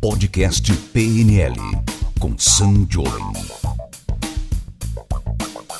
Podcast PNL com Sam Jolen.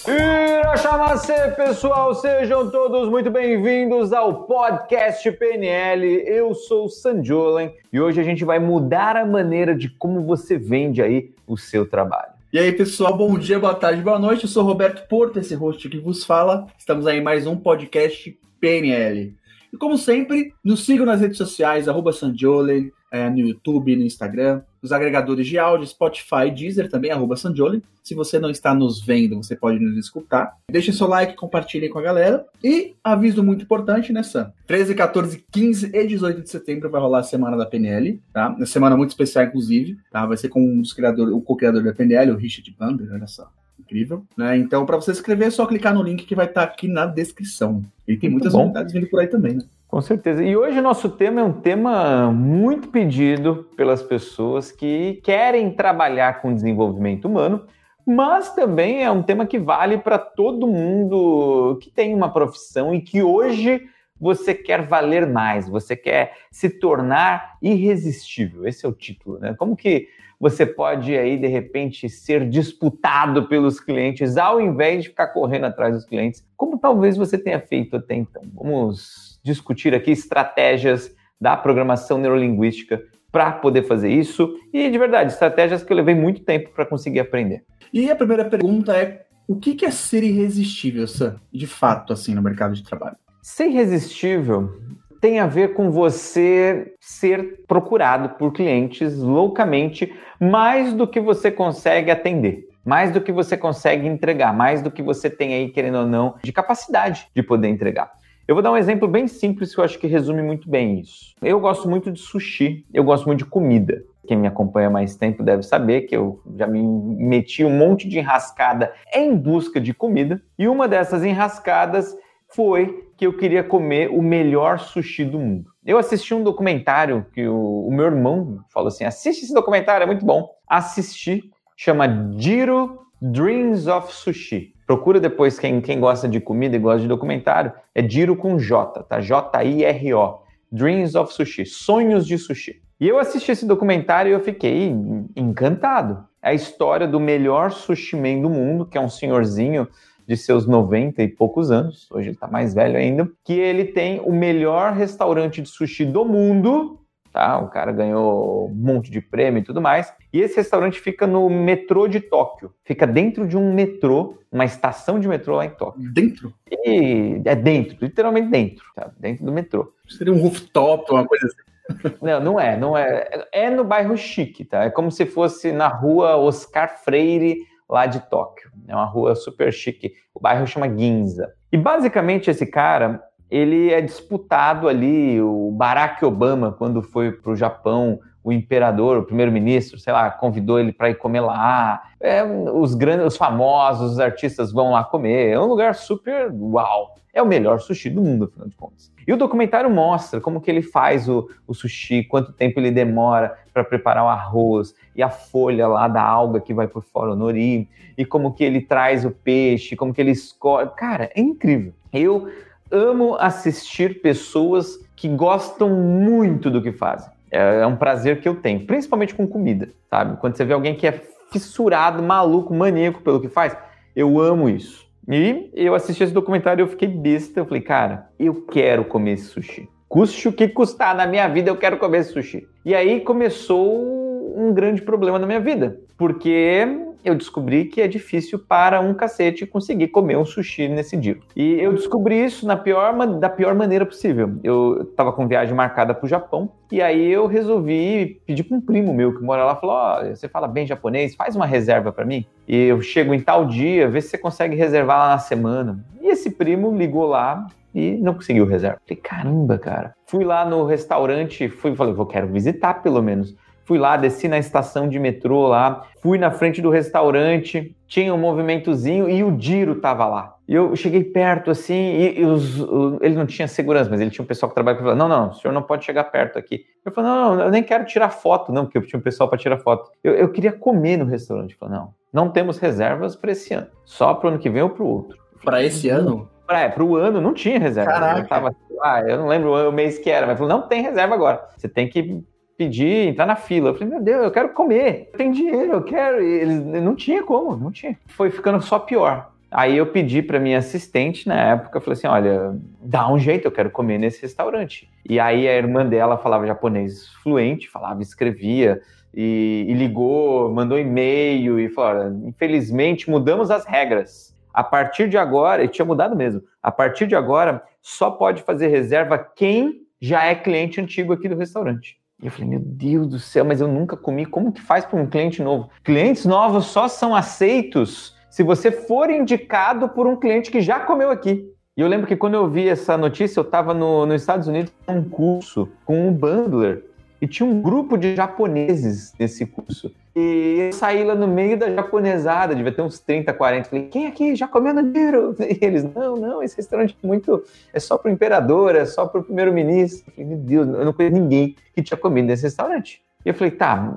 Irachamacê, pessoal, sejam todos muito bem-vindos ao podcast PNL. Eu sou o Sanjolen e hoje a gente vai mudar a maneira de como você vende aí o seu trabalho. E aí, pessoal, bom dia, boa tarde, boa noite. Eu sou Roberto Porto, esse host que vos fala. Estamos aí em mais um podcast PNL. E como sempre, nos sigam nas redes sociais, arroba Sanjolen, é, no YouTube, no Instagram, nos agregadores de áudio, Spotify, Deezer também, arroba Sanjoli. Se você não está nos vendo, você pode nos escutar. Deixem seu like, compartilhem com a galera. E aviso muito importante, né, Sam? 13, 14, 15 e 18 de setembro vai rolar a semana da PNL, tá? Uma semana muito especial, inclusive, tá? Vai ser com um dos criadores, o co-criador da PNL, o Richard Bander, olha só incrível, né? Então, para você escrever, é só clicar no link que vai estar tá aqui na descrição. E tem muitas novidades vindo por aí também, né? Com certeza. E hoje o nosso tema é um tema muito pedido pelas pessoas que querem trabalhar com desenvolvimento humano, mas também é um tema que vale para todo mundo que tem uma profissão e que hoje você quer valer mais, você quer se tornar irresistível. Esse é o título, né? Como que você pode aí de repente ser disputado pelos clientes ao invés de ficar correndo atrás dos clientes, como talvez você tenha feito até então. Vamos discutir aqui estratégias da programação neurolinguística para poder fazer isso e, de verdade, estratégias que eu levei muito tempo para conseguir aprender. E a primeira pergunta é: o que é ser irresistível, Sam, de fato, assim, no mercado de trabalho? Ser irresistível tem a ver com você ser procurado por clientes loucamente mais do que você consegue atender, mais do que você consegue entregar, mais do que você tem aí, querendo ou não, de capacidade de poder entregar. Eu vou dar um exemplo bem simples que eu acho que resume muito bem isso. Eu gosto muito de sushi, eu gosto muito de comida. Quem me acompanha mais tempo deve saber que eu já me meti um monte de enrascada em busca de comida. E uma dessas enrascadas foi que eu queria comer o melhor sushi do mundo. Eu assisti um documentário que o, o meu irmão falou assim: assiste esse documentário, é muito bom. Assisti, chama Jiro Dreams of Sushi. Procura depois quem, quem gosta de comida e gosta de documentário. É Diro com J, tá? J-I-R-O. Dreams of Sushi. Sonhos de Sushi. E eu assisti esse documentário e eu fiquei encantado. É a história do melhor sushi man do mundo, que é um senhorzinho de seus 90 e poucos anos, hoje ele está mais velho ainda, que ele tem o melhor restaurante de sushi do mundo tá? O cara ganhou um monte de prêmio e tudo mais. E esse restaurante fica no metrô de Tóquio. Fica dentro de um metrô, uma estação de metrô lá em Tóquio. Dentro? E é dentro, literalmente dentro, tá? Dentro do metrô. Seria um rooftop, uma coisa assim. Não, não é, não é. É no bairro chique, tá? É como se fosse na rua Oscar Freire, lá de Tóquio. É uma rua super chique. O bairro chama Ginza. E basicamente esse cara, ele é disputado ali, o Barack Obama, quando foi para o Japão, o imperador, o primeiro-ministro, sei lá, convidou ele para ir comer lá. É, os grandes, os famosos, os artistas vão lá comer. É um lugar super uau. É o melhor sushi do mundo, afinal de contas. E o documentário mostra como que ele faz o, o sushi, quanto tempo ele demora para preparar o arroz e a folha lá da alga que vai por fora, o nori, e como que ele traz o peixe, como que ele escolhe. Cara, é incrível. Eu amo assistir pessoas que gostam muito do que fazem. É, é um prazer que eu tenho, principalmente com comida, sabe? Quando você vê alguém que é fissurado, maluco, maníaco pelo que faz, eu amo isso. E eu assisti esse documentário e eu fiquei besta. Eu falei, cara, eu quero comer esse sushi. Custe o que custar na minha vida, eu quero comer esse sushi. E aí começou um grande problema na minha vida, porque eu descobri que é difícil para um cacete conseguir comer um sushi nesse dia. E eu descobri isso na pior, da pior maneira possível. Eu estava com viagem marcada para o Japão e aí eu resolvi pedir para um primo meu que mora lá, falou: oh, você fala bem japonês, faz uma reserva para mim. E eu chego em tal dia, vê se você consegue reservar lá na semana. E esse primo ligou lá e não conseguiu reserva. Falei, caramba, cara. Fui lá no restaurante, fui, falei, vou quero visitar pelo menos. Fui lá, desci na estação de metrô lá, fui na frente do restaurante, tinha um movimentozinho e o Diro tava lá. E eu cheguei perto assim, e, e os, o, ele não tinha segurança, mas ele tinha um pessoal que trabalha com ele. Não, não, o senhor não pode chegar perto aqui. Eu falei, não, não, eu nem quero tirar foto, não, porque eu tinha um pessoal para tirar foto. Eu, eu queria comer no restaurante. Eu falei, não, não temos reservas para esse ano, só para o ano que vem ou para o outro. Para esse ano? É, para o ano não tinha reserva. Caraca. Eu, tava, ah, eu não lembro o mês que era, mas falou, não tem reserva agora. Você tem que pedir, entrar na fila. Eu falei, meu Deus, eu quero comer, tem dinheiro, eu quero. E eles não tinha como, não tinha. Foi ficando só pior. Aí eu pedi para minha assistente na época, falei assim, olha, dá um jeito, eu quero comer nesse restaurante. E aí a irmã dela falava japonês fluente, falava, escrevia, e, e ligou, mandou e-mail e falou, infelizmente mudamos as regras. A partir de agora, e tinha mudado mesmo, a partir de agora só pode fazer reserva quem já é cliente antigo aqui do restaurante. E eu falei, meu Deus do céu, mas eu nunca comi. Como que faz para um cliente novo? Clientes novos só são aceitos se você for indicado por um cliente que já comeu aqui. E eu lembro que quando eu vi essa notícia, eu estava no, nos Estados Unidos num curso com um bundler e tinha um grupo de japoneses nesse curso. E eu saí lá no meio da japonesada, devia ter uns 30, 40. Falei, quem aqui já comeu no Niro? E eles, não, não, esse restaurante é muito. É só pro imperador, é só pro primeiro-ministro. Falei, meu Deus, eu não conheço ninguém que tinha comido nesse restaurante. E eu falei, tá,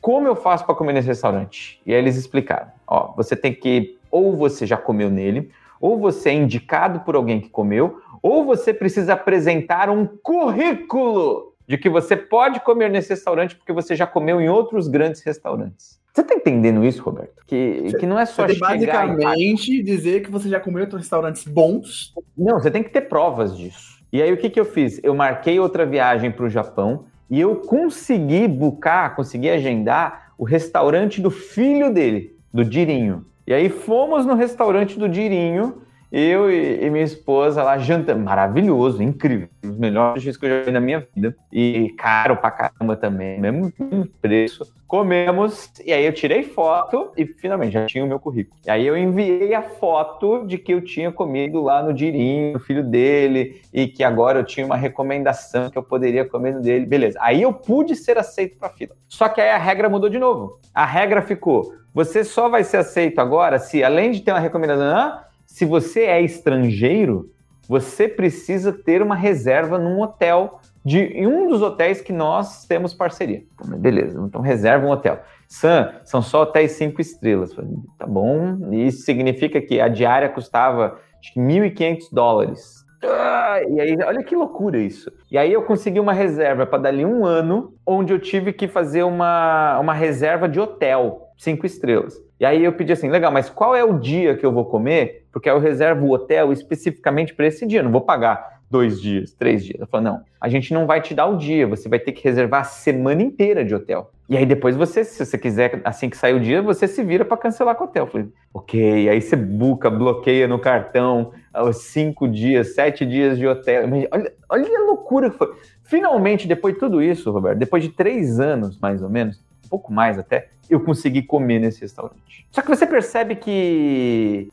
como eu faço para comer nesse restaurante? E aí eles explicaram: ó, você tem que. Ou você já comeu nele, ou você é indicado por alguém que comeu, ou você precisa apresentar um currículo de que você pode comer nesse restaurante porque você já comeu em outros grandes restaurantes. Você está entendendo isso, Roberto? Que, que não é só você basicamente dizer que você já comeu em outros restaurantes bons. Não, você tem que ter provas disso. E aí o que, que eu fiz? Eu marquei outra viagem para o Japão e eu consegui bucar, consegui agendar o restaurante do filho dele, do Dirinho. E aí fomos no restaurante do Dirinho eu e, e, minha esposa lá jantando, maravilhoso, incrível, um dos melhores dias que eu já vi na minha vida. E caro pra caramba também, mesmo preço. Comemos, e aí eu tirei foto e finalmente já tinha o meu currículo. E aí eu enviei a foto de que eu tinha comido lá no Dirinho, o filho dele, e que agora eu tinha uma recomendação que eu poderia comer no dele. Beleza. Aí eu pude ser aceito pra fila. Só que aí a regra mudou de novo. A regra ficou: você só vai ser aceito agora se, além de ter uma recomendação, se você é estrangeiro, você precisa ter uma reserva num hotel de um dos hotéis que nós temos parceria. Beleza, então reserva um hotel. Sam, são só hotéis cinco estrelas. Tá bom, isso significa que a diária custava 1.500 dólares. Ah, e aí, olha que loucura isso. E aí eu consegui uma reserva para dali um ano, onde eu tive que fazer uma, uma reserva de hotel, cinco estrelas. E aí eu pedi assim, legal, mas qual é o dia que eu vou comer? Porque eu reservo o hotel especificamente para esse dia, não vou pagar dois dias, três dias. Eu falei, não, a gente não vai te dar o dia, você vai ter que reservar a semana inteira de hotel. E aí depois você, se você quiser, assim que sair o dia, você se vira para cancelar com o hotel. Eu falei, ok, aí você buca, bloqueia no cartão os cinco dias, sete dias de hotel. Olha, olha a loucura que foi. Finalmente, depois de tudo isso, Roberto, depois de três anos, mais ou menos, pouco mais até, eu consegui comer nesse restaurante. Só que você percebe que.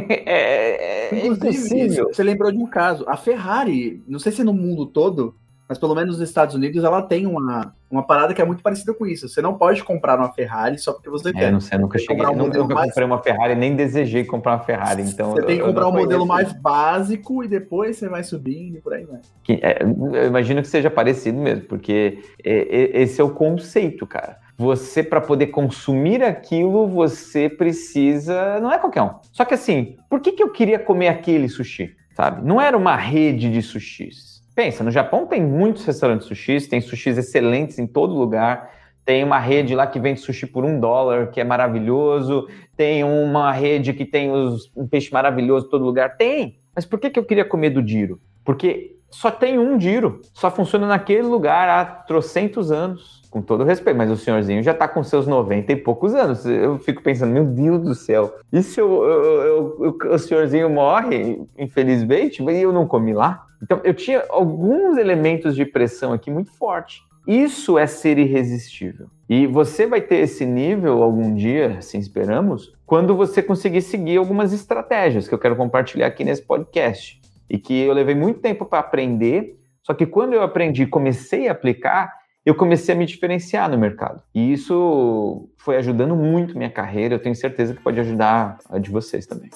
é, é impossível. Você lembrou de um caso. A Ferrari, não sei se é no mundo todo, mas pelo menos nos Estados Unidos ela tem uma, uma parada que é muito parecida com isso. Você não pode comprar uma Ferrari só porque você é, quer. Não sei, nunca cheguei. Um nunca, mais... comprei uma Ferrari, nem desejei comprar uma Ferrari. Então você tem que comprar um modelo mais básico e depois você vai subindo e por aí vai. Que, é, eu imagino que seja parecido mesmo, porque é, esse é o conceito, cara você para poder consumir aquilo, você precisa, não é qualquer um. Só que assim, por que, que eu queria comer aquele sushi, sabe? Não era uma rede de sushis. Pensa, no Japão tem muitos restaurantes sushis, tem sushis excelentes em todo lugar. Tem uma rede lá que vende sushi por um dólar, que é maravilhoso. Tem uma rede que tem os, um peixe maravilhoso em todo lugar. Tem. Mas por que, que eu queria comer do Diro? Porque só tem um Diro. Só funciona naquele lugar há trocentos anos com todo respeito, mas o senhorzinho já tá com seus 90 e poucos anos. Eu fico pensando, meu Deus do céu, e se eu, eu, eu, o senhorzinho morre, infelizmente, e eu não comi lá? Então, eu tinha alguns elementos de pressão aqui muito forte. Isso é ser irresistível. E você vai ter esse nível algum dia, assim esperamos, quando você conseguir seguir algumas estratégias que eu quero compartilhar aqui nesse podcast. E que eu levei muito tempo para aprender, só que quando eu aprendi e comecei a aplicar, eu comecei a me diferenciar no mercado. E isso foi ajudando muito minha carreira. Eu tenho certeza que pode ajudar a de vocês também.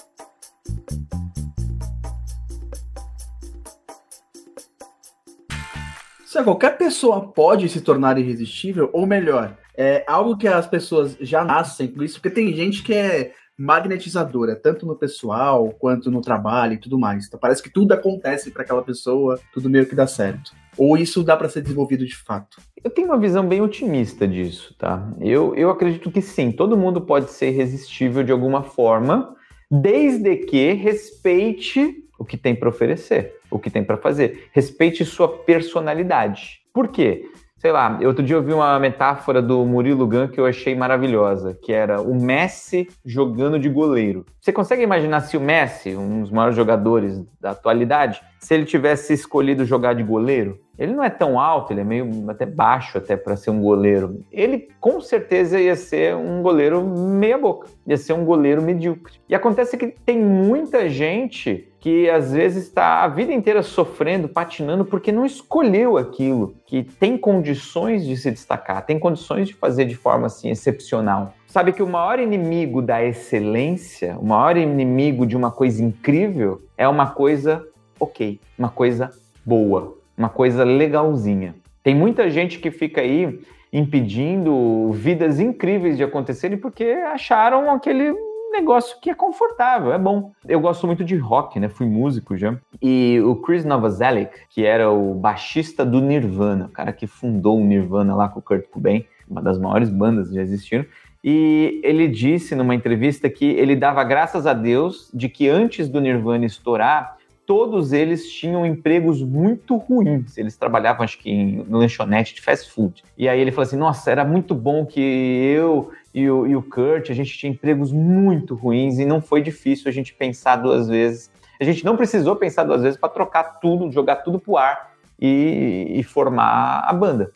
Se qualquer pessoa pode se tornar irresistível, ou melhor, é algo que as pessoas já nascem com isso, porque tem gente que é magnetizadora, tanto no pessoal quanto no trabalho e tudo mais. Então parece que tudo acontece para aquela pessoa, tudo meio que dá certo. Ou isso dá para ser desenvolvido de fato? Eu tenho uma visão bem otimista disso, tá? Eu, eu acredito que sim, todo mundo pode ser irresistível de alguma forma, desde que respeite o que tem para oferecer, o que tem para fazer. Respeite sua personalidade. Por quê? Sei lá, outro dia eu vi uma metáfora do Murilo Gun que eu achei maravilhosa, que era o Messi jogando de goleiro. Você consegue imaginar se o Messi, um dos maiores jogadores da atualidade, se ele tivesse escolhido jogar de goleiro? Ele não é tão alto, ele é meio até baixo até para ser um goleiro. Ele com certeza ia ser um goleiro meia boca, ia ser um goleiro medíocre. E acontece que tem muita gente que às vezes está a vida inteira sofrendo, patinando porque não escolheu aquilo, que tem condições de se destacar, tem condições de fazer de forma assim excepcional. Sabe que o maior inimigo da excelência, o maior inimigo de uma coisa incrível é uma coisa ok, uma coisa boa, uma coisa legalzinha. Tem muita gente que fica aí impedindo vidas incríveis de acontecerem porque acharam aquele negócio que é confortável, é bom. Eu gosto muito de rock, né? Fui músico já. E o Chris Novoselic, que era o baixista do Nirvana, o cara que fundou o Nirvana lá com o Kurt Cobain, uma das maiores bandas que já existiram. E ele disse numa entrevista que ele dava graças a Deus de que antes do Nirvana estourar, todos eles tinham empregos muito ruins. Eles trabalhavam, acho que, em lanchonete de fast food. E aí ele falou assim: nossa, era muito bom que eu e o, e o Kurt, a gente tinha empregos muito ruins e não foi difícil a gente pensar duas vezes. A gente não precisou pensar duas vezes para trocar tudo, jogar tudo pro ar e, e formar a banda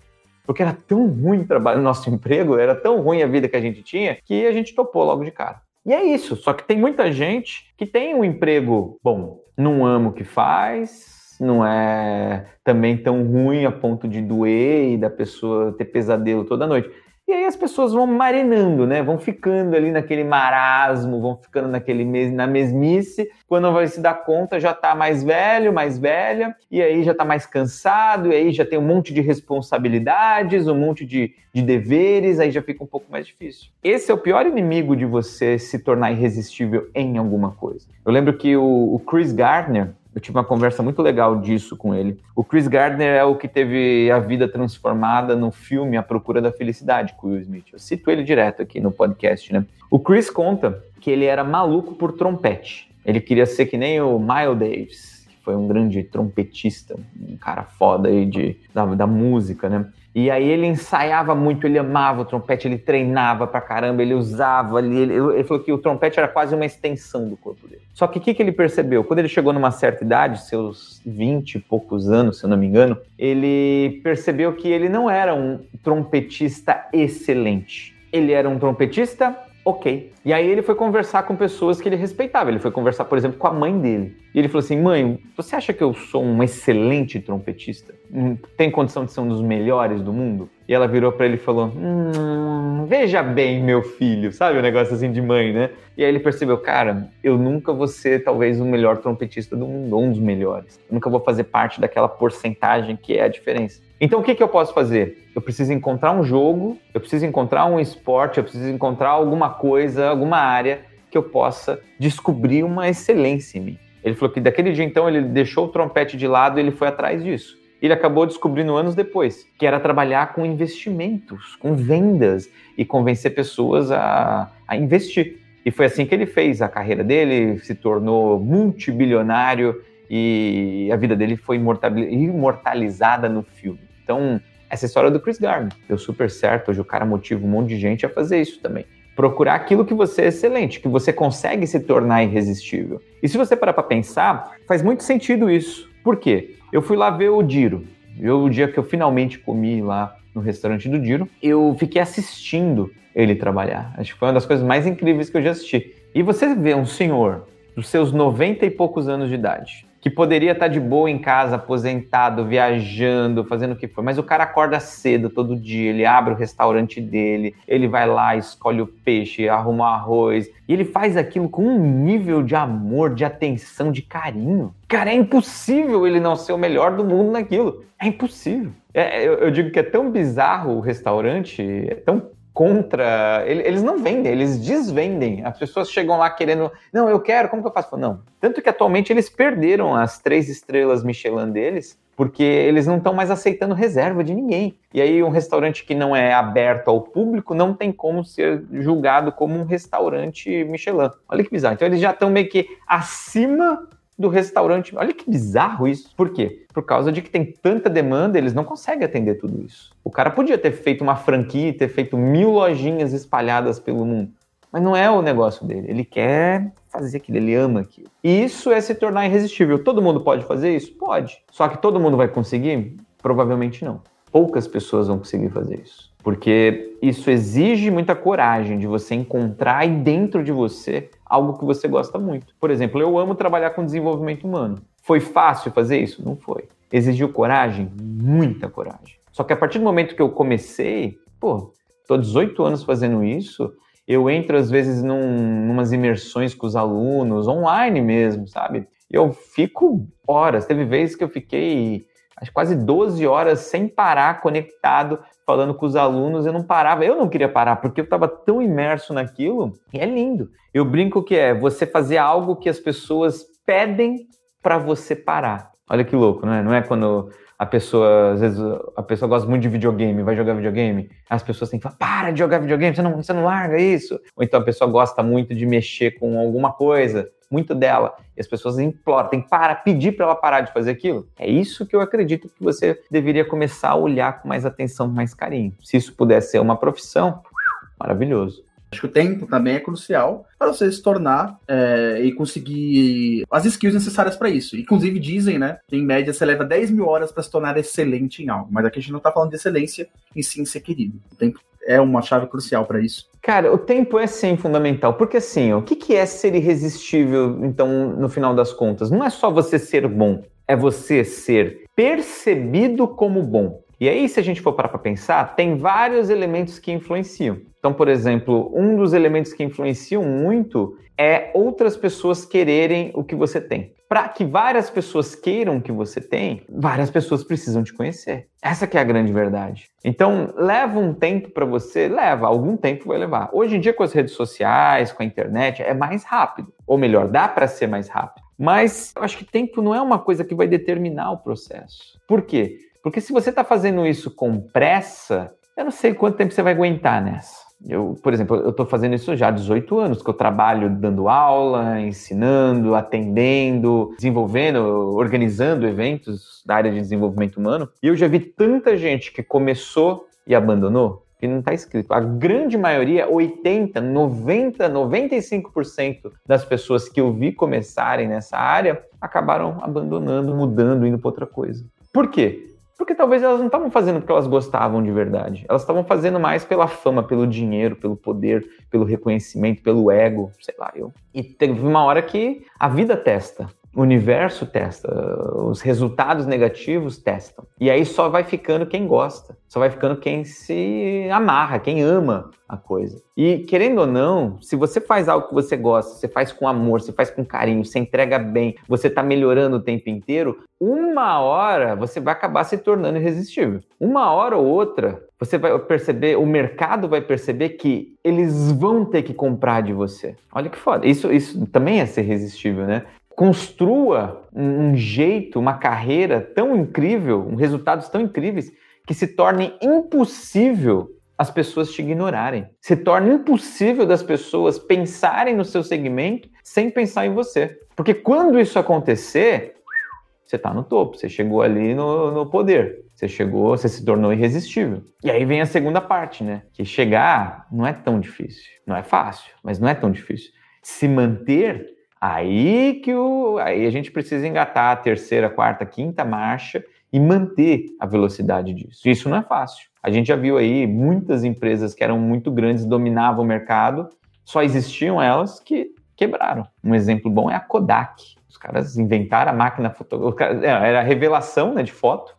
porque era tão ruim o trabalho, nosso emprego, era tão ruim a vida que a gente tinha, que a gente topou logo de cara. E é isso, só que tem muita gente que tem um emprego bom, não ama o que faz, não é também tão ruim a ponto de doer e da pessoa ter pesadelo toda noite. E aí as pessoas vão marinando, né? Vão ficando ali naquele marasmo, vão ficando naquele mes na mesmice. Quando vai se dar conta, já tá mais velho, mais velha, e aí já tá mais cansado, e aí já tem um monte de responsabilidades, um monte de, de deveres, aí já fica um pouco mais difícil. Esse é o pior inimigo de você se tornar irresistível em alguma coisa. Eu lembro que o, o Chris Gardner, eu tive uma conversa muito legal disso com ele. O Chris Gardner é o que teve a vida transformada no filme A Procura da Felicidade com o Will Smith. Eu cito ele direto aqui no podcast, né? O Chris conta que ele era maluco por trompete. Ele queria ser que nem o Miles Davis, que foi um grande trompetista, um cara foda aí de, da, da música, né? E aí ele ensaiava muito, ele amava o trompete, ele treinava pra caramba, ele usava, ele, ele, ele falou que o trompete era quase uma extensão do corpo dele. Só que o que, que ele percebeu? Quando ele chegou numa certa idade, seus 20 e poucos anos, se eu não me engano, ele percebeu que ele não era um trompetista excelente. Ele era um trompetista ok. E aí ele foi conversar com pessoas que ele respeitava. Ele foi conversar, por exemplo, com a mãe dele. E ele falou assim: Mãe, você acha que eu sou um excelente trompetista? Hum, tem condição de ser um dos melhores do mundo? E ela virou para ele e falou: hum, Veja bem, meu filho, sabe? Um negócio assim de mãe, né? E aí ele percebeu: Cara, eu nunca vou ser talvez o melhor trompetista do mundo, ou um dos melhores. Eu nunca vou fazer parte daquela porcentagem que é a diferença. Então o que, que eu posso fazer? Eu preciso encontrar um jogo, eu preciso encontrar um esporte, eu preciso encontrar alguma coisa, alguma área que eu possa descobrir uma excelência em mim. Ele falou que daquele dia então ele deixou o trompete de lado e ele foi atrás disso. Ele acabou descobrindo anos depois que era trabalhar com investimentos, com vendas e convencer pessoas a, a investir. E foi assim que ele fez a carreira dele, se tornou multibilionário e a vida dele foi imortalizada no filme. Então, essa história do Chris Gardner deu super certo. Hoje o cara motiva um monte de gente a fazer isso também. Procurar aquilo que você é excelente, que você consegue se tornar irresistível. E se você parar para pensar, faz muito sentido isso. Por quê? Eu fui lá ver o Diro. Eu, o dia que eu finalmente comi lá no restaurante do Diro, eu fiquei assistindo ele trabalhar. Acho que foi uma das coisas mais incríveis que eu já assisti. E você vê um senhor dos seus 90 e poucos anos de idade, que poderia estar de boa em casa, aposentado, viajando, fazendo o que for, mas o cara acorda cedo todo dia, ele abre o restaurante dele, ele vai lá, escolhe o peixe, arruma o arroz, e ele faz aquilo com um nível de amor, de atenção, de carinho. Cara, é impossível ele não ser o melhor do mundo naquilo. É impossível. É, eu, eu digo que é tão bizarro o restaurante, é tão contra. Eles não vendem, eles desvendem. As pessoas chegam lá querendo. Não, eu quero, como que eu faço? Não. Tanto que atualmente eles perderam as três estrelas Michelin deles, porque eles não estão mais aceitando reserva de ninguém. E aí, um restaurante que não é aberto ao público não tem como ser julgado como um restaurante Michelin. Olha que bizarro. Então, eles já estão meio que acima do restaurante. Olha que bizarro isso. Por quê? Por causa de que tem tanta demanda, eles não conseguem atender tudo isso. O cara podia ter feito uma franquia, ter feito mil lojinhas espalhadas pelo mundo. Mas não é o negócio dele. Ele quer fazer aquilo, ele ama aquilo. E isso é se tornar irresistível. Todo mundo pode fazer isso? Pode. Só que todo mundo vai conseguir? Provavelmente não. Poucas pessoas vão conseguir fazer isso. Porque isso exige muita coragem de você encontrar aí dentro de você algo que você gosta muito. Por exemplo, eu amo trabalhar com desenvolvimento humano. Foi fácil fazer isso? Não foi. Exigiu coragem? Muita coragem. Só que a partir do momento que eu comecei, pô, tô 18 anos fazendo isso, eu entro às vezes num, numas imersões com os alunos, online mesmo, sabe? Eu fico horas. Teve vezes que eu fiquei quase 12 horas sem parar, conectado, falando com os alunos. Eu não parava, eu não queria parar, porque eu estava tão imerso naquilo. E é lindo. Eu brinco que é você fazer algo que as pessoas pedem para você parar. Olha que louco, não é? Não é quando a pessoa, às vezes, a pessoa gosta muito de videogame, vai jogar videogame, as pessoas têm que falar, para de jogar videogame, você não, você não larga isso. Ou então a pessoa gosta muito de mexer com alguma coisa, muito dela, e as pessoas imploram, tem que pedir para ela parar de fazer aquilo. É isso que eu acredito que você deveria começar a olhar com mais atenção, com mais carinho. Se isso pudesse ser uma profissão, maravilhoso. Acho que o tempo também é crucial para você se tornar é, e conseguir as skills necessárias para isso. Inclusive, dizem, né, que em média você leva 10 mil horas para se tornar excelente em algo. Mas aqui a gente não está falando de excelência em sim ser querido. O tempo é uma chave crucial para isso. Cara, o tempo é sim fundamental, porque assim, o que, que é ser irresistível, então, no final das contas? Não é só você ser bom, é você ser percebido como bom. E aí, se a gente for parar para pensar, tem vários elementos que influenciam. Então, por exemplo, um dos elementos que influenciam muito é outras pessoas quererem o que você tem. Para que várias pessoas queiram o que você tem, várias pessoas precisam te conhecer. Essa que é a grande verdade. Então, leva um tempo para você, leva, algum tempo vai levar. Hoje em dia com as redes sociais, com a internet, é mais rápido. Ou melhor, dá para ser mais rápido. Mas eu acho que tempo não é uma coisa que vai determinar o processo. Por quê? Porque se você está fazendo isso com pressa, eu não sei quanto tempo você vai aguentar nessa. Eu, por exemplo, eu estou fazendo isso já há 18 anos, que eu trabalho dando aula, ensinando, atendendo, desenvolvendo, organizando eventos da área de desenvolvimento humano. E eu já vi tanta gente que começou e abandonou, que não está escrito. A grande maioria, 80, 90, 95% das pessoas que eu vi começarem nessa área acabaram abandonando, mudando, indo para outra coisa. Por quê? Porque talvez elas não estavam fazendo porque elas gostavam de verdade. Elas estavam fazendo mais pela fama, pelo dinheiro, pelo poder, pelo reconhecimento, pelo ego, sei lá, eu. E teve uma hora que a vida testa. O universo testa, os resultados negativos testam. E aí só vai ficando quem gosta, só vai ficando quem se amarra, quem ama a coisa. E querendo ou não, se você faz algo que você gosta, você faz com amor, você faz com carinho, você entrega bem, você está melhorando o tempo inteiro, uma hora você vai acabar se tornando irresistível. Uma hora ou outra, você vai perceber, o mercado vai perceber que eles vão ter que comprar de você. Olha que foda. Isso, isso também é ser irresistível, né? Construa um jeito, uma carreira tão incrível, um resultados tão incríveis que se torne impossível as pessoas te ignorarem. Se torna impossível das pessoas pensarem no seu segmento sem pensar em você. Porque quando isso acontecer, você está no topo, você chegou ali no, no poder. Você chegou, você se tornou irresistível. E aí vem a segunda parte, né? Que chegar não é tão difícil. Não é fácil, mas não é tão difícil. Se manter Aí que o, aí a gente precisa engatar a terceira, quarta, quinta marcha e manter a velocidade disso. Isso não é fácil. A gente já viu aí muitas empresas que eram muito grandes, dominavam o mercado, só existiam elas que quebraram. Um exemplo bom é a Kodak. Os caras inventaram a máquina fotográfica, é, era a revelação né, de foto,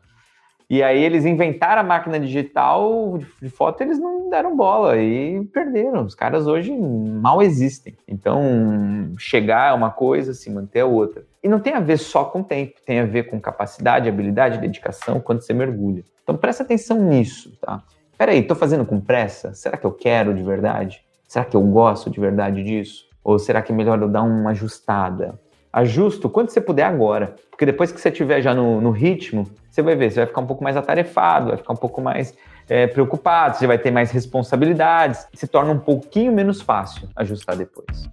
e aí eles inventaram a máquina digital de foto, eles não deram bola e perderam. Os caras hoje mal existem. Então, chegar é uma coisa, se manter é outra. E não tem a ver só com tempo, tem a ver com capacidade, habilidade, dedicação, quando você mergulha. Então, presta atenção nisso, tá? peraí, tô fazendo com pressa? Será que eu quero de verdade? Será que eu gosto de verdade disso? Ou será que é melhor eu dar uma ajustada? Ajusto quando você puder agora. Porque depois que você estiver já no, no, ritmo, você vai ver, você vai ficar um pouco mais atarefado, vai ficar um pouco mais é, preocupado, você vai ter mais responsabilidades. Se torna um pouquinho menos fácil ajustar depois.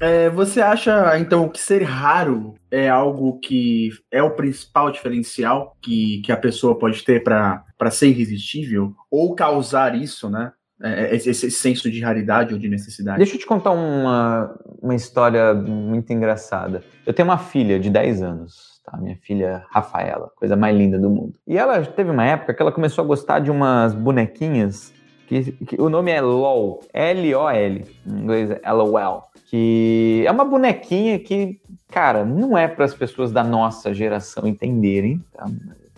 é, você acha, então, que ser raro é algo que é o principal diferencial que, que a pessoa pode ter para ser irresistível? Ou causar isso, né? É, é, esse, esse, senso de raridade ou de necessidade? Deixa eu te contar uma, uma história muito engraçada. Eu tenho uma filha de 10 anos. Tá? Minha filha Rafaela, coisa mais linda do mundo. E ela teve uma época que ela começou a gostar de umas bonequinhas que, que, o nome é LOL, L-O-L, em inglês é LOL, que é uma bonequinha que, cara, não é para as pessoas da nossa geração entenderem, tá?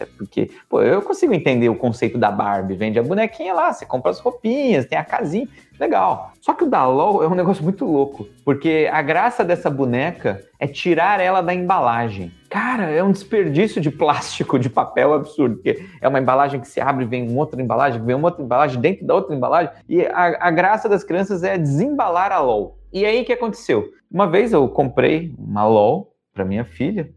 Até porque, pô, eu consigo entender o conceito da Barbie, vende a bonequinha lá, você compra as roupinhas, tem a casinha, legal. Só que o da LOL é um negócio muito louco, porque a graça dessa boneca é tirar ela da embalagem. Cara, é um desperdício de plástico, de papel absurdo, porque é uma embalagem que se abre, vem uma outra embalagem, vem uma outra embalagem dentro da outra embalagem, e a, a graça das crianças é desembalar a LOL. E aí o que aconteceu? Uma vez eu comprei uma LOL para minha filha,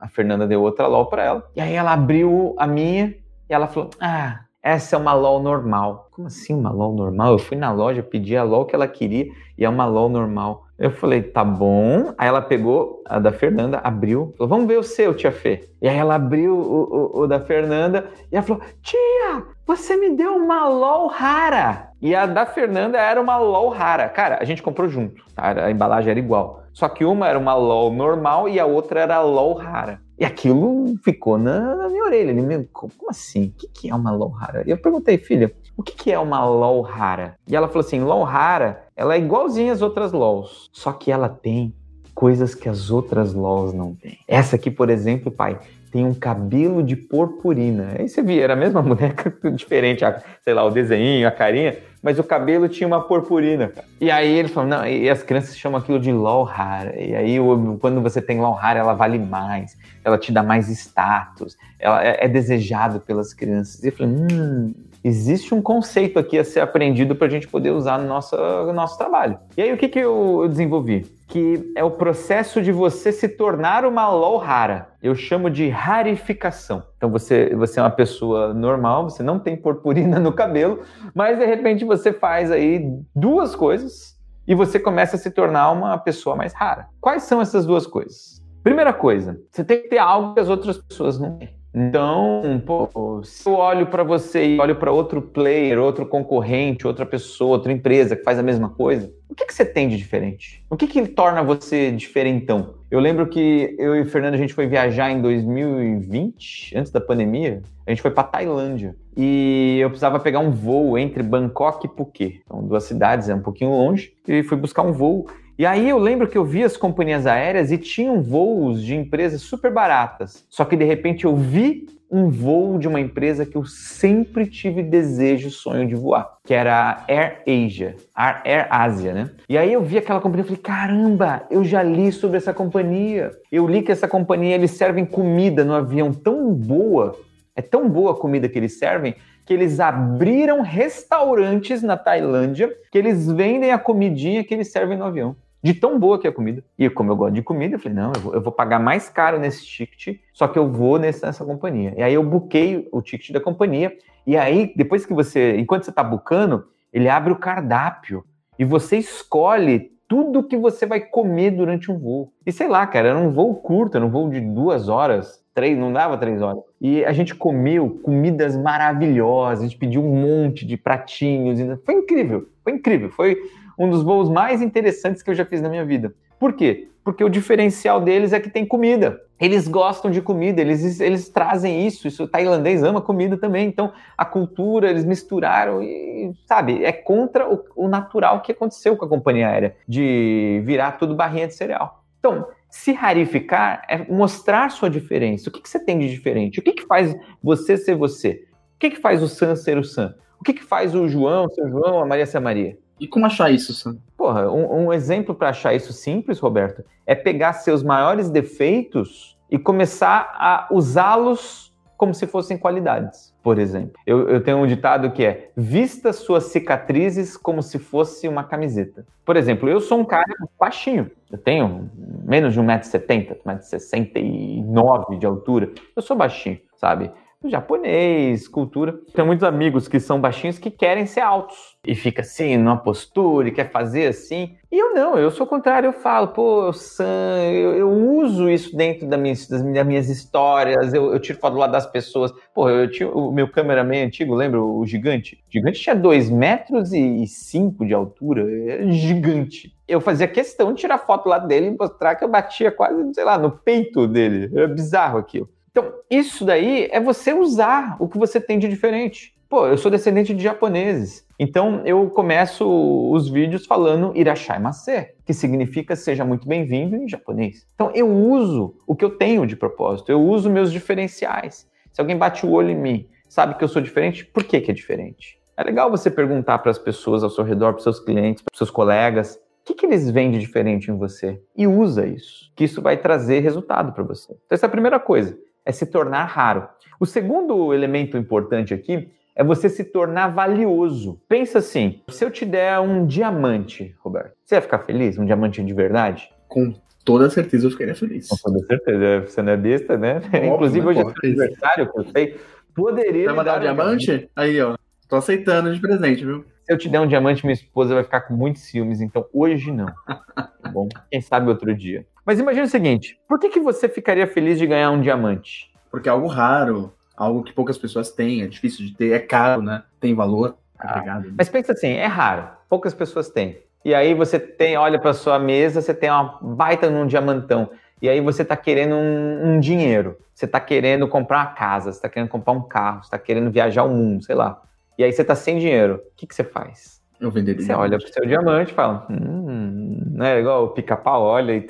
a Fernanda deu outra LOL para ela. E aí ela abriu a minha e ela falou: Ah, essa é uma LOL normal. Como assim uma LOL normal? Eu fui na loja, pedi a LOL que ela queria e é uma LOL normal. Eu falei, tá bom. Aí ela pegou a da Fernanda, abriu, falou, vamos ver o seu, tia Fê. E aí ela abriu o, o, o da Fernanda e ela falou, tia, você me deu uma LOL rara. E a da Fernanda era uma LOL rara. Cara, a gente comprou junto, tá? a embalagem era igual. Só que uma era uma LOL normal e a outra era LOL rara. E aquilo ficou na, na minha orelha. Ele me, como assim? O que, que é uma LOL rara? E eu perguntei, filha, o que, que é uma LOL rara? E ela falou assim: LOL rara, ela é igualzinha às outras LOLs, só que ela tem coisas que as outras LOLs não têm. Essa aqui, por exemplo, pai, tem um cabelo de purpurina. Aí você via, era a mesma boneca, diferente, sei lá, o desenho, a carinha, mas o cabelo tinha uma purpurina. E aí ele falou, não, e as crianças chamam aquilo de LOL rara. E aí quando você tem LOL rara, ela vale mais, ela te dá mais status, ela é, é desejado pelas crianças. E eu falei, hum, existe um conceito aqui a ser aprendido para a gente poder usar no nosso, no nosso trabalho. E aí o que, que eu desenvolvi? Que é o processo de você se tornar uma LOL rara. Eu chamo de rarificação. Então você, você é uma pessoa normal, você não tem purpurina no cabelo, mas de repente você faz aí duas coisas e você começa a se tornar uma pessoa mais rara. Quais são essas duas coisas? Primeira coisa, você tem que ter algo que as outras pessoas não têm. Então, pô, se eu olho para você e olho para outro player, outro concorrente, outra pessoa, outra empresa que faz a mesma coisa, o que, que você tem de diferente? O que, que torna você diferentão? Eu lembro que eu e o Fernando a gente foi viajar em 2020, antes da pandemia. A gente foi para Tailândia e eu precisava pegar um voo entre Bangkok e Phuket. Então, duas cidades, é um pouquinho longe. E fui buscar um voo e aí eu lembro que eu vi as companhias aéreas e tinham voos de empresas super baratas. Só que de repente eu vi um voo de uma empresa que eu sempre tive desejo, sonho de voar, que era a Air Asia, Air Asia, né? E aí eu vi aquela companhia e falei, caramba, eu já li sobre essa companhia. Eu li que essa companhia eles servem comida no avião tão boa, é tão boa a comida que eles servem que eles abriram restaurantes na Tailândia que eles vendem a comidinha que eles servem no avião de tão boa que é a comida. E como eu gosto de comida, eu falei, não, eu vou, eu vou pagar mais caro nesse ticket, só que eu vou nessa, nessa companhia. E aí eu buquei o ticket da companhia, e aí, depois que você, enquanto você está bucando, ele abre o cardápio, e você escolhe tudo que você vai comer durante um voo. E sei lá, cara, era um voo curto, era um voo de duas horas, três, não dava três horas. E a gente comeu comidas maravilhosas, a gente pediu um monte de pratinhos, foi incrível, foi incrível, foi um dos voos mais interessantes que eu já fiz na minha vida. Por quê? Porque o diferencial deles é que tem comida. Eles gostam de comida, eles, eles trazem isso. Isso o tailandês ama comida também. Então, a cultura, eles misturaram e, sabe, é contra o, o natural que aconteceu com a companhia aérea, de virar tudo barrinha de cereal. Então, se rarificar é mostrar sua diferença. O que, que você tem de diferente? O que, que faz você ser você? O que, que faz o Sam ser o Sam? O que, que faz o João ser o João, a Maria ser a Maria? E como achar isso, Sam? Porra, um, um exemplo para achar isso simples, Roberto, é pegar seus maiores defeitos e começar a usá-los como se fossem qualidades, por exemplo. Eu, eu tenho um ditado que é: vista suas cicatrizes como se fosse uma camiseta. Por exemplo, eu sou um cara baixinho, eu tenho menos de 1,70m, 1,69m de altura. Eu sou baixinho, sabe? Japonês, cultura. Tem muitos amigos que são baixinhos que querem ser altos. E fica assim, numa postura, e quer fazer assim. E eu não, eu sou o contrário, eu falo, pô, Sam, eu, eu uso isso dentro das minhas, das minhas histórias, eu, eu, tiro foto lá das pessoas. Pô, eu tinha o meu cameraman antigo, lembra o gigante? O gigante tinha 2 metros e 5 de altura, é gigante. Eu fazia questão de tirar foto lá dele e mostrar que eu batia quase, sei lá, no peito dele. É bizarro aquilo. Então, isso daí é você usar o que você tem de diferente. Pô, eu sou descendente de japoneses. Então, eu começo os vídeos falando Irashai Mase, que significa seja muito bem-vindo em japonês. Então, eu uso o que eu tenho de propósito, eu uso meus diferenciais. Se alguém bate o olho em mim, sabe que eu sou diferente, por que, que é diferente? É legal você perguntar para as pessoas ao seu redor, para seus clientes, para seus colegas, o que, que eles veem de diferente em você? E usa isso, que isso vai trazer resultado para você. Então, essa é a primeira coisa é se tornar raro. O segundo elemento importante aqui é você se tornar valioso. Pensa assim: se eu te der um diamante, Roberto, você vai ficar feliz? Um diamante de verdade? Com toda certeza eu ficaria feliz. Com toda certeza, você não é besta, né? Óbvio, Inclusive, hoje é aniversário, que eu sei. Poderia. Vai mandar um diamante? diamante? Aí, ó. Tô aceitando de presente, viu? Se eu te der um diamante, minha esposa vai ficar com muitos ciúmes, então hoje não. Tá bom? Quem sabe outro dia. Mas imagine o seguinte: por que, que você ficaria feliz de ganhar um diamante? Porque é algo raro, algo que poucas pessoas têm, é difícil de ter, é caro, né? Tem valor ah, Mas pensa assim: é raro, poucas pessoas têm. E aí você tem, olha para sua mesa, você tem uma baita num diamantão. E aí você está querendo um, um, dinheiro, você está querendo comprar uma casa, você está querendo comprar um carro, você está querendo viajar o mundo, sei lá. E aí você está sem dinheiro. O que, que você faz? Eu venderia. Você olha pro seu diamante e fala, hum, não é igual o pica-pau olha e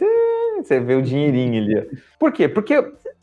você vê o dinheirinho ali. Por quê? Porque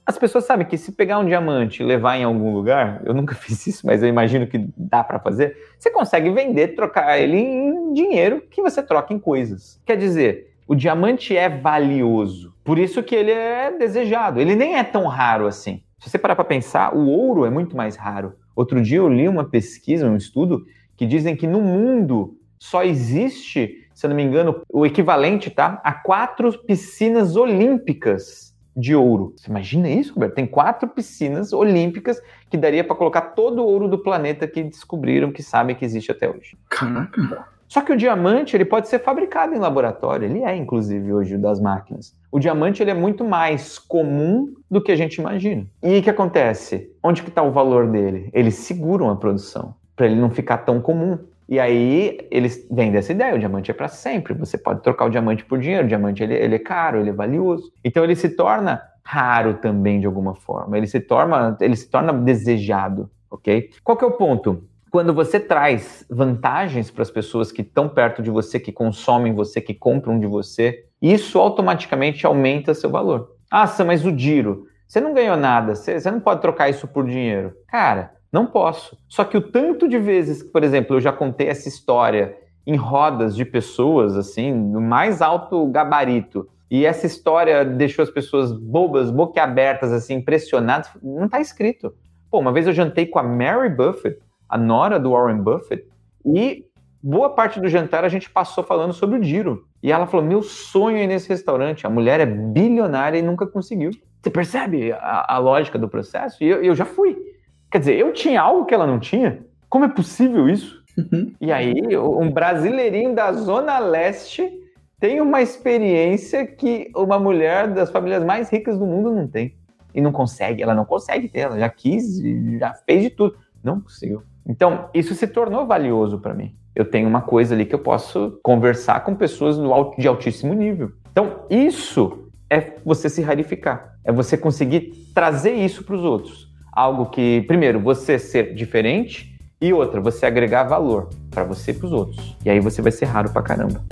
as pessoas sabem que se pegar um diamante e levar em algum lugar, eu nunca fiz isso, mas eu imagino que dá para fazer, você consegue vender, trocar ele em dinheiro que você troca em coisas. Quer dizer, o diamante é valioso, por isso que ele é desejado. Ele nem é tão raro assim. Se você parar para pensar, o ouro é muito mais raro. Outro dia eu li uma pesquisa, um estudo, que dizem que no mundo só existe se eu não me engano, o equivalente, tá? A quatro piscinas olímpicas de ouro. Você imagina isso, Roberto? Tem quatro piscinas olímpicas que daria para colocar todo o ouro do planeta que descobriram, que sabem que existe até hoje. Caraca! Só que o diamante ele pode ser fabricado em laboratório, ele é inclusive hoje das máquinas. O diamante ele é muito mais comum do que a gente imagina. E o que acontece? Onde que está o valor dele? Eles seguram a produção para ele não ficar tão comum. E aí eles vêm dessa ideia, o diamante é para sempre, você pode trocar o diamante por dinheiro, o diamante ele, ele, é caro, ele é valioso. Então ele se torna raro também de alguma forma, ele se torna, ele se torna desejado, ok? Qual que é o ponto? Quando você traz vantagens para as pessoas que estão perto de você, que consomem você, que compram de você, isso automaticamente aumenta seu valor. Ah, mas o Diro, você não ganhou nada, você não pode trocar isso por dinheiro. Cara, não posso. Só que o tanto de vezes que, por exemplo, eu já contei essa história em rodas de pessoas, assim, no mais alto gabarito, e essa história deixou as pessoas bobas, boquiabertas, assim, impressionadas, não está escrito. Pô, uma vez eu jantei com a Mary Buffett, a nora do Warren Buffett, e boa parte do jantar a gente passou falando sobre o Diro. E ela falou: Meu sonho é ir nesse restaurante. A mulher é bilionária e nunca conseguiu. Você percebe a, a lógica do processo? E eu, eu já fui. Quer dizer, eu tinha algo que ela não tinha? Como é possível isso? Uhum. E aí, um brasileirinho da Zona Leste tem uma experiência que uma mulher das famílias mais ricas do mundo não tem. E não consegue, ela não consegue ter, ela já quis, já fez de tudo. Não conseguiu. Então, isso se tornou valioso para mim. Eu tenho uma coisa ali que eu posso conversar com pessoas de altíssimo nível. Então, isso é você se rarificar. É você conseguir trazer isso para os outros algo que, primeiro, você ser diferente e outra, você agregar valor para você e para os outros. E aí você vai ser raro pra caramba.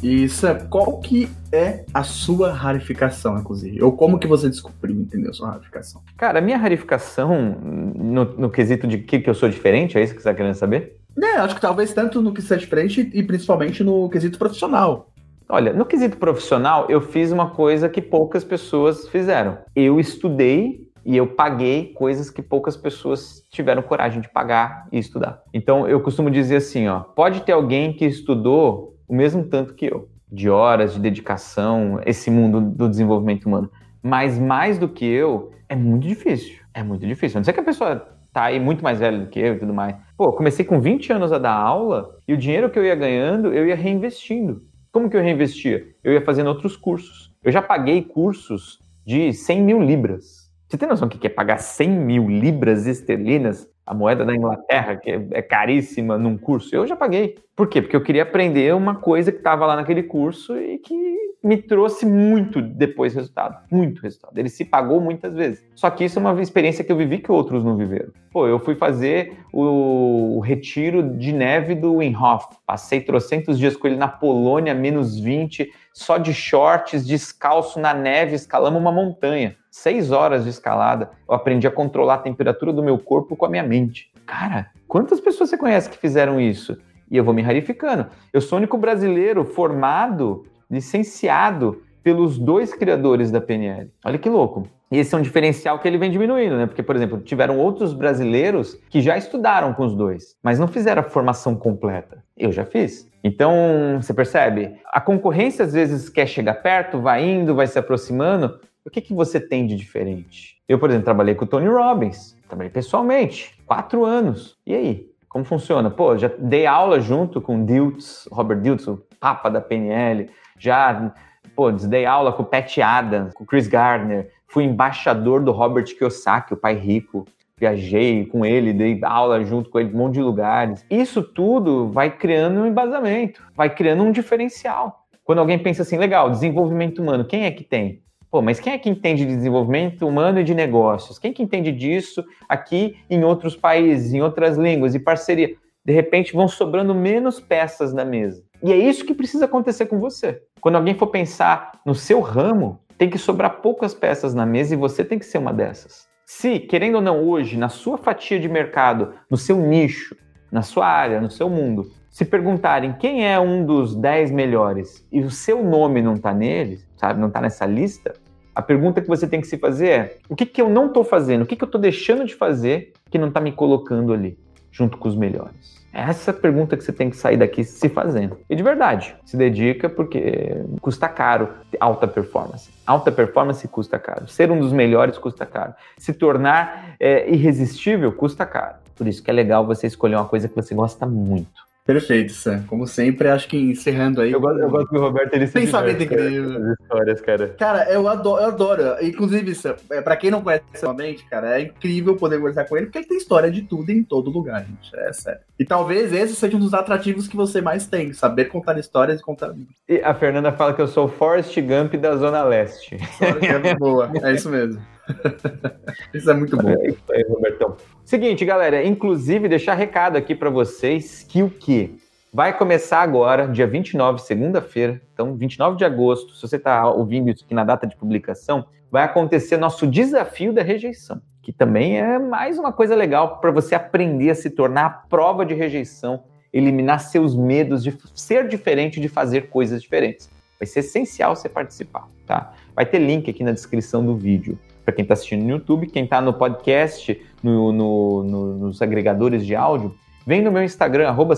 Isso é qual que é a sua rarificação, inclusive? Ou como que você descobriu, entendeu, sua rarificação? Cara, a minha rarificação, no, no quesito de que, que eu sou diferente, é isso que você está querendo saber? É, acho que talvez tanto no que seja diferente e principalmente no quesito profissional. Olha, no quesito profissional, eu fiz uma coisa que poucas pessoas fizeram. Eu estudei e eu paguei coisas que poucas pessoas tiveram coragem de pagar e estudar. Então, eu costumo dizer assim, ó, pode ter alguém que estudou o mesmo tanto que eu, de horas de dedicação, esse mundo do desenvolvimento humano, mas mais do que eu, é muito difícil. É muito difícil. A não sei que a pessoa tá aí muito mais velha do que eu e tudo mais. Pô, comecei com 20 anos a dar aula e o dinheiro que eu ia ganhando, eu ia reinvestindo. Como que eu reinvestia? Eu ia fazendo outros cursos. Eu já paguei cursos de 100 mil libras. Você tem noção do que é pagar 100 mil libras esterlinas, a moeda da Inglaterra, que é caríssima num curso? Eu já paguei. Por quê? Porque eu queria aprender uma coisa que estava lá naquele curso e que me trouxe muito depois resultado. Muito resultado. Ele se pagou muitas vezes. Só que isso é uma experiência que eu vivi que outros não viveram. Pô, eu fui fazer o, o retiro de neve do Wim Hof. Passei trocentos dias com ele na Polônia, menos 20, só de shorts, descalço na neve, escalamos uma montanha. Seis horas de escalada. Eu aprendi a controlar a temperatura do meu corpo com a minha mente. Cara, quantas pessoas você conhece que fizeram isso? E eu vou me rarificando. Eu sou o único brasileiro formado licenciado pelos dois criadores da PNL. Olha que louco. E esse é um diferencial que ele vem diminuindo, né? Porque, por exemplo, tiveram outros brasileiros que já estudaram com os dois, mas não fizeram a formação completa. Eu já fiz. Então, você percebe? A concorrência às vezes quer chegar perto, vai indo, vai se aproximando. O que, que você tem de diferente? Eu, por exemplo, trabalhei com o Tony Robbins, trabalhei pessoalmente, quatro anos. E aí? Como funciona? Pô, já dei aula junto com Diltz, Robert Diltz, o papa da PNL já, pô, dei aula com o Pat Adams, com o Chris Gardner, fui embaixador do Robert Kiyosaki, o pai rico. Viajei com ele, dei aula junto com ele em um monte de lugares. Isso tudo vai criando um embasamento, vai criando um diferencial. Quando alguém pensa assim, legal, desenvolvimento humano, quem é que tem? Pô, mas quem é que entende de desenvolvimento humano e de negócios? Quem que entende disso aqui em outros países, em outras línguas e parceria? De repente vão sobrando menos peças na mesa. E é isso que precisa acontecer com você. Quando alguém for pensar no seu ramo, tem que sobrar poucas peças na mesa e você tem que ser uma dessas. Se, querendo ou não, hoje, na sua fatia de mercado, no seu nicho, na sua área, no seu mundo, se perguntarem quem é um dos 10 melhores e o seu nome não está nele, sabe, não está nessa lista, a pergunta que você tem que se fazer é: o que, que eu não estou fazendo? O que, que eu estou deixando de fazer que não está me colocando ali, junto com os melhores? Essa é pergunta que você tem que sair daqui se fazendo. E de verdade, se dedica porque custa caro alta performance. Alta performance custa caro. Ser um dos melhores custa caro. Se tornar é, irresistível custa caro. Por isso que é legal você escolher uma coisa que você gosta muito. Perfeito, Sam. Como sempre, acho que encerrando aí. Eu gosto, eu gosto do Roberto, ele Sem saber de incrível. histórias, cara. Cara, eu adoro, eu adoro. Inclusive, Sam, é, pra quem não conhece realmente, cara, é incrível poder conversar com ele, porque ele tem história de tudo em todo lugar, gente. É sério. E talvez esse seja um dos atrativos que você mais tem, saber contar histórias e contar. E a Fernanda fala que eu sou o Forrest Gump da Zona Leste. É boa, é isso mesmo. Isso é muito bom. É aí, Robertão. Seguinte, galera, inclusive deixar recado aqui para vocês que o que vai começar agora, dia 29, segunda-feira, então 29 de agosto, se você está ouvindo isso aqui na data de publicação, vai acontecer nosso desafio da rejeição, que também é mais uma coisa legal para você aprender a se tornar a prova de rejeição, eliminar seus medos de ser diferente, de fazer coisas diferentes. Vai ser essencial você participar, tá? Vai ter link aqui na descrição do vídeo para quem está assistindo no YouTube, quem está no podcast, no, no, no, nos agregadores de áudio, vem no meu Instagram, arroba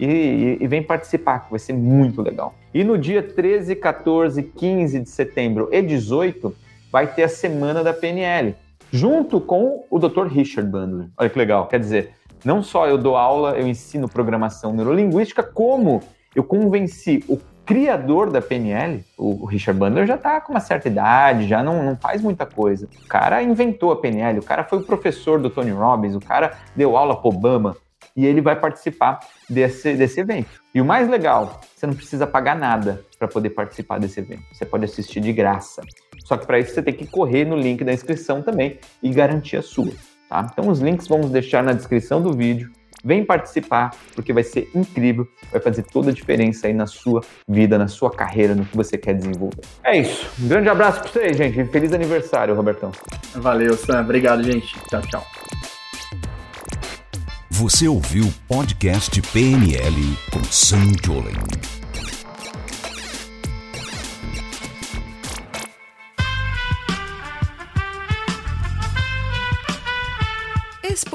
e, e, e, vem participar, que vai ser muito legal. E no dia 13, 14, 15 de setembro e 18, vai ter a Semana da PNL, junto com o Dr. Richard Bandler. Olha que legal, quer dizer, não só eu dou aula, eu ensino programação neurolinguística, como eu convenci o criador da PNL, o Richard Bandler, já está com uma certa idade, já não, não faz muita coisa. O cara inventou a PNL, o cara foi o professor do Tony Robbins, o cara deu aula para Obama e ele vai participar desse, desse evento. E o mais legal, você não precisa pagar nada para poder participar desse evento. Você pode assistir de graça. Só que para isso você tem que correr no link da inscrição também e garantir a sua. Tá? Então os links vamos deixar na descrição do vídeo. Vem participar, porque vai ser incrível, vai fazer toda a diferença aí na sua vida, na sua carreira, no que você quer desenvolver. É isso. Um grande abraço para vocês, gente. Feliz aniversário, Robertão. Valeu, Sam. Obrigado, gente. Tchau, tchau. Você ouviu o podcast PNL com Sam Jolen.